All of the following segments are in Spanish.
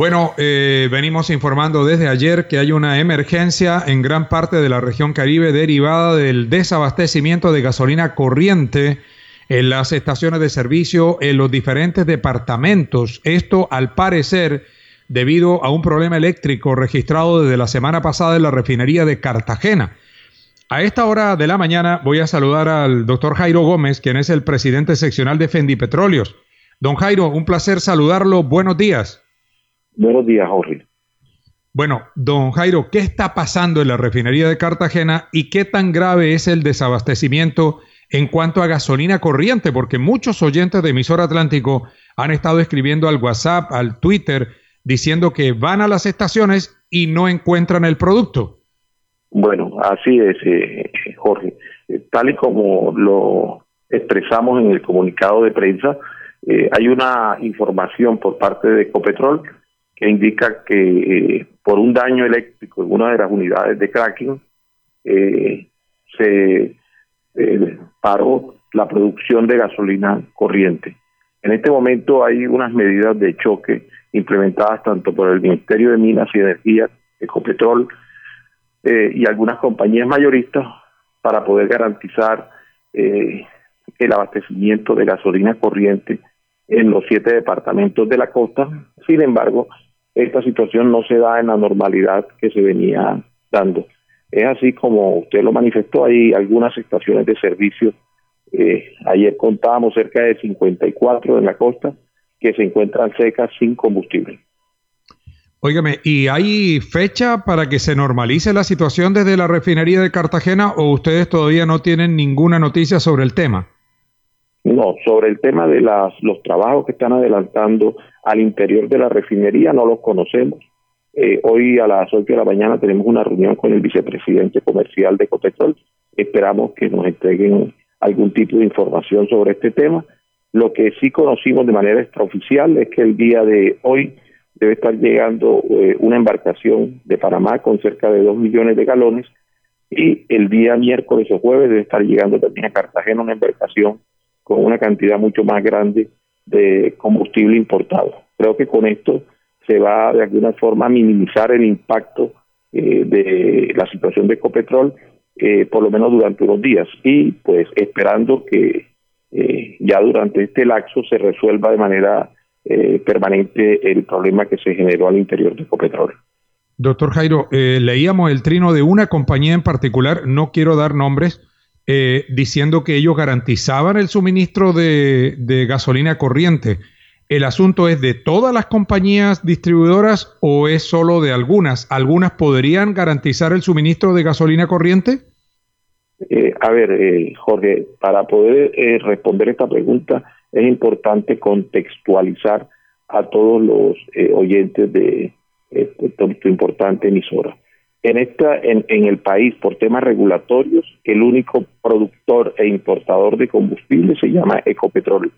Bueno, eh, venimos informando desde ayer que hay una emergencia en gran parte de la región Caribe derivada del desabastecimiento de gasolina corriente en las estaciones de servicio en los diferentes departamentos. Esto, al parecer, debido a un problema eléctrico registrado desde la semana pasada en la refinería de Cartagena. A esta hora de la mañana voy a saludar al doctor Jairo Gómez, quien es el presidente seccional de Fendipetróleos. Don Jairo, un placer saludarlo. Buenos días. Buenos días, Jorge. Bueno, don Jairo, ¿qué está pasando en la refinería de Cartagena y qué tan grave es el desabastecimiento en cuanto a gasolina corriente? Porque muchos oyentes de emisor Atlántico han estado escribiendo al WhatsApp, al Twitter, diciendo que van a las estaciones y no encuentran el producto. Bueno, así es, eh, Jorge. Eh, tal y como lo expresamos en el comunicado de prensa, eh, hay una información por parte de Ecopetrol que indica que por un daño eléctrico en una de las unidades de cracking se paró la producción de gasolina corriente. En este momento hay unas medidas de choque implementadas tanto por el Ministerio de Minas y Energía, Ecopetrol eh, y algunas compañías mayoristas para poder garantizar eh, el abastecimiento de gasolina corriente en los siete departamentos de la costa. Sin embargo, esta situación no se da en la normalidad que se venía dando. Es así como usted lo manifestó, hay algunas estaciones de servicio. Eh, ayer contábamos cerca de 54 en la costa que se encuentran secas sin combustible. Óigame, ¿y hay fecha para que se normalice la situación desde la refinería de Cartagena o ustedes todavía no tienen ninguna noticia sobre el tema? No, sobre el tema de las, los trabajos que están adelantando al interior de la refinería no los conocemos. Eh, hoy a las 8 de la mañana tenemos una reunión con el vicepresidente comercial de Copetrol. Esperamos que nos entreguen algún tipo de información sobre este tema lo que sí conocimos de manera extraoficial es que el día de hoy debe estar llegando eh, una embarcación de Panamá con cerca de dos millones de galones y el día miércoles o jueves debe estar llegando también a Cartagena una embarcación con una cantidad mucho más grande de combustible importado. Creo que con esto se va de alguna forma a minimizar el impacto eh, de la situación de Ecopetrol, eh, por lo menos durante unos días, y pues esperando que eh, ya durante este laxo se resuelva de manera eh, permanente el problema que se generó al interior de Ecopetrol. Doctor Jairo, eh, leíamos el trino de una compañía en particular, no quiero dar nombres, diciendo que ellos garantizaban el suministro de, gasolina corriente. ¿El asunto es de todas las compañías distribuidoras o es solo de algunas? ¿Algunas podrían garantizar el suministro de gasolina corriente? Eh, a ver, eh, Jorge, para poder eh, responder esta pregunta es importante contextualizar a todos los oyentes de esta importante emisora. En, esta, en, en el país, por temas regulatorios, el único productor e importador de combustible se llama Ecopetrol.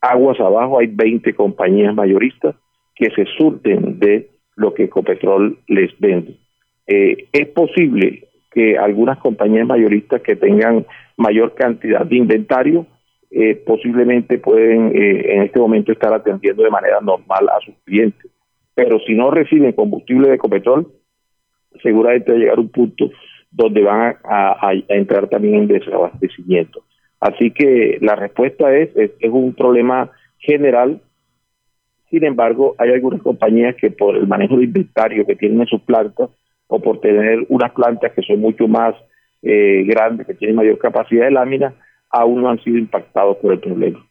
Aguas abajo hay 20 compañías mayoristas que se surten de lo que Ecopetrol les vende. es posible que algunas compañías mayoristas que tengan mayor cantidad de inventario eh, posiblemente pueden eh, en este momento estar atendiendo de manera normal a sus clientes. Pero si no reciben combustible de Ecopetrol, seguramente va a llegar un punto donde van a, entrar también en desabastecimiento. Así que la respuesta es, es, un problema general. Sin embargo, hay algunas compañías que por el manejo de inventario que tienen en sus plantas o por tener unas plantas que son mucho más eh, grandes, que tienen mayor capacidad de lámina, aún no han sido impactados por el problema.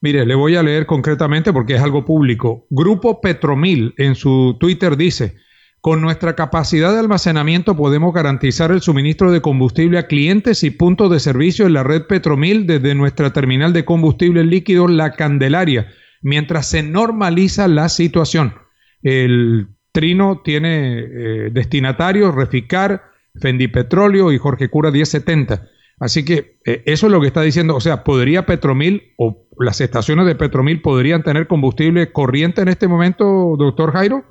Mire, le voy a leer concretamente porque es algo público. Grupo Petromil en su Twitter dice, con nuestra capacidad de almacenamiento podemos garantizar el suministro de combustible a clientes y puntos de servicio en la red Petromil desde nuestra terminal de combustible líquido La Candelaria mientras se normaliza la situación. El Trino tiene eh, destinatarios, Reficar, Fendi Petróleo y Jorge Cura 1070. Así que eh, eso es lo que está diciendo. O sea, ¿podría Petromil o las estaciones de Petromil podrían tener combustible corriente en este momento, doctor Jairo?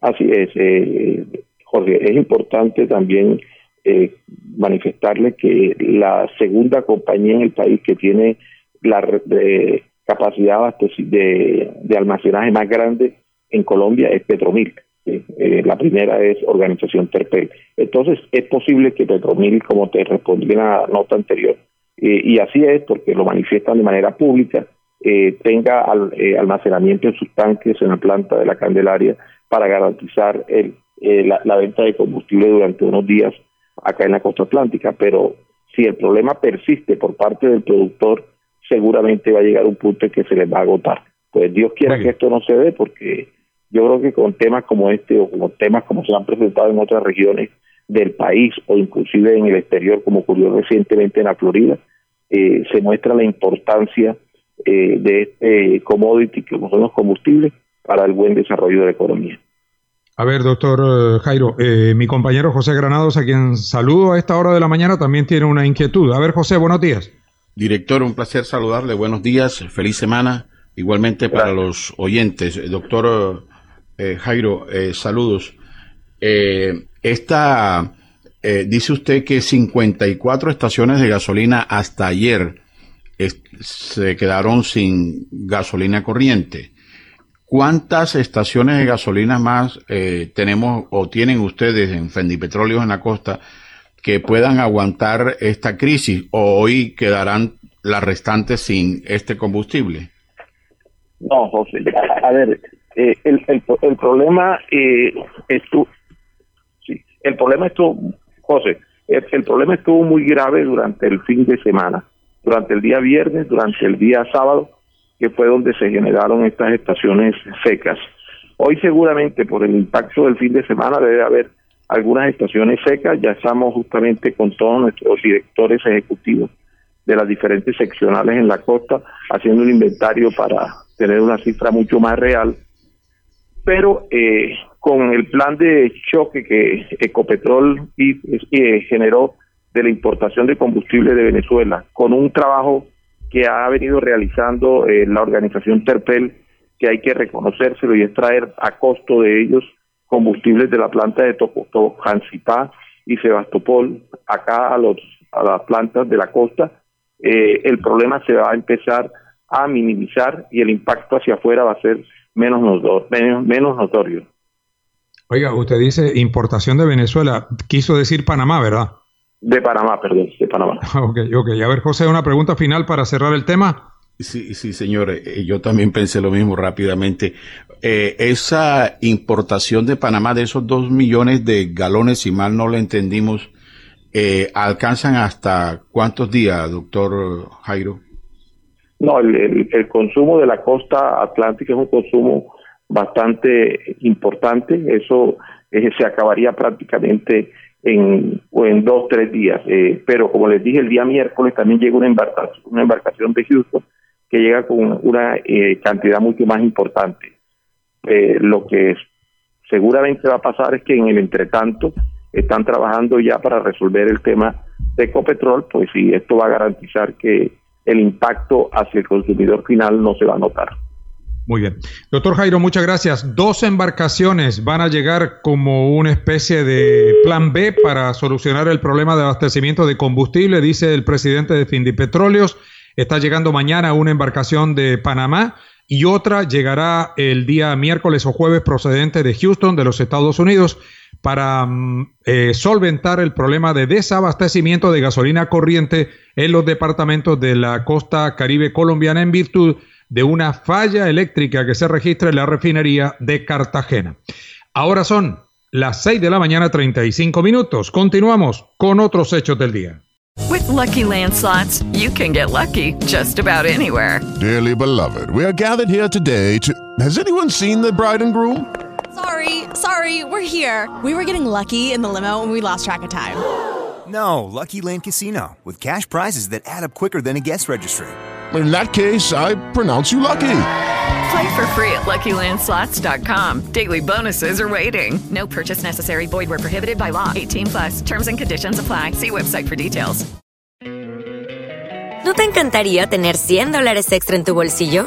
Así es, eh, Jorge. Es importante también eh, manifestarle que la segunda compañía en el país que tiene la capacidad de, de almacenaje más grande en Colombia es Petromil. Eh, la primera es Organización Terpel. Entonces, es posible que Petromil, como te respondí en la nota anterior, eh, y así es porque lo manifiestan de manera pública, eh, tenga almacenamiento en sus tanques en la planta de la Candelaria para garantizar el, la, la, venta de combustible durante unos días acá en la costa atlántica. Pero si el problema persiste por parte del productor, seguramente va a llegar un punto en que se les va a agotar. Pues Dios quiera que esto no se dé porque yo creo que con temas como este o como temas como se han presentado en otras regiones del país o inclusive en el exterior, como ocurrió recientemente en la Florida, eh, se muestra la importancia eh, de este commodity que son los combustibles para el buen desarrollo de la economía. A ver, doctor eh, Jairo, mi compañero José Granados, a quien saludo a esta hora de la mañana, también tiene una inquietud. A ver, José, buenos días. Director, un placer saludarle. Buenos días, feliz semana. Igualmente para los oyentes. Doctor eh, Jairo, eh, saludos. Eh, esta, dice usted que 54 estaciones de gasolina hasta ayer se quedaron sin gasolina corriente. ¿Cuántas estaciones de gasolina más tenemos o tienen ustedes en Fendipetróleos en la costa que puedan aguantar esta crisis o hoy quedarán las restantes sin este combustible? No, José, a ver, eh, el, el, el, problema eh, sí, el problema estuvo, José, el, problema estuvo muy grave durante el fin de semana, durante el día viernes, durante el día sábado, que fue donde se generaron estas estaciones secas. Hoy seguramente por el impacto del fin de semana debe haber algunas estaciones secas, ya estamos justamente con todos nuestros directores ejecutivos de las diferentes seccionales en la costa haciendo un inventario para tener una cifra mucho más real pero eh, con el plan de choque que Ecopetrol eh, generó de la importación de combustible de Venezuela, con un trabajo que ha venido realizando eh, la organización Terpel, que hay que reconocérselo y extraer a costo de ellos combustibles de la planta de Tocancipá y Sebastopol acá a, los, a las plantas de la costa, el problema se va a empezar a minimizar y el impacto hacia afuera va a ser menos, menos, menos notorio. Oiga, usted dice importación de Venezuela, quiso decir Panamá, ¿verdad? De Panamá, perdón, de Panamá. ok, ok. A ver, José, una pregunta final para cerrar el tema. Sí, sí, señor. Eh, yo también pensé lo mismo rápidamente. Eh, esa importación de Panamá de esos dos millones de galones, si mal no lo entendimos, eh, ¿alcanzan hasta cuántos días, doctor Jairo? No, el, el, consumo de la costa atlántica es un consumo bastante importante. Eso eh, se acabaría prácticamente en, o en dos, tres días. Eh, pero como les dije, el día miércoles también llega una embarcación, una embarcación de Houston que llega con una eh, cantidad mucho más importante. lo que seguramente va a pasar es que en el entretanto están trabajando ya para resolver el tema de Ecopetrol, pues sí, esto va a garantizar que el impacto hacia el consumidor final no se va a notar. Muy bien. Doctor Jairo, muchas gracias. Dos embarcaciones van a llegar como una especie de plan B para solucionar el problema de abastecimiento de combustible, dice el presidente de Findipetróleos. Está llegando mañana una embarcación de Panamá y otra llegará el día miércoles o jueves procedente de Houston, de los Estados Unidos para mm, eh, solventar el problema de desabastecimiento de gasolina corriente en los departamentos de la costa caribe colombiana en virtud de una falla eléctrica que se registra en la refinería de Cartagena. Ahora son las 6 de la mañana 35 minutos. Continuamos con otros hechos del día. With lucky landslots, you can get lucky just about anywhere. Dearly beloved, we are gathered here today to. Has anyone seen the bride and groom? Sorry, sorry, we're here. We were getting lucky in the limo and we lost track of time. No, Lucky Land Casino, with cash prizes that add up quicker than a guest registry. In that case, I pronounce you lucky. Play for free at LuckyLandSlots.com. Daily bonuses are waiting. No purchase necessary. Void were prohibited by law. 18 plus. Terms and conditions apply. See website for details. ¿No te encantaría tener 100 dólares extra en tu bolsillo?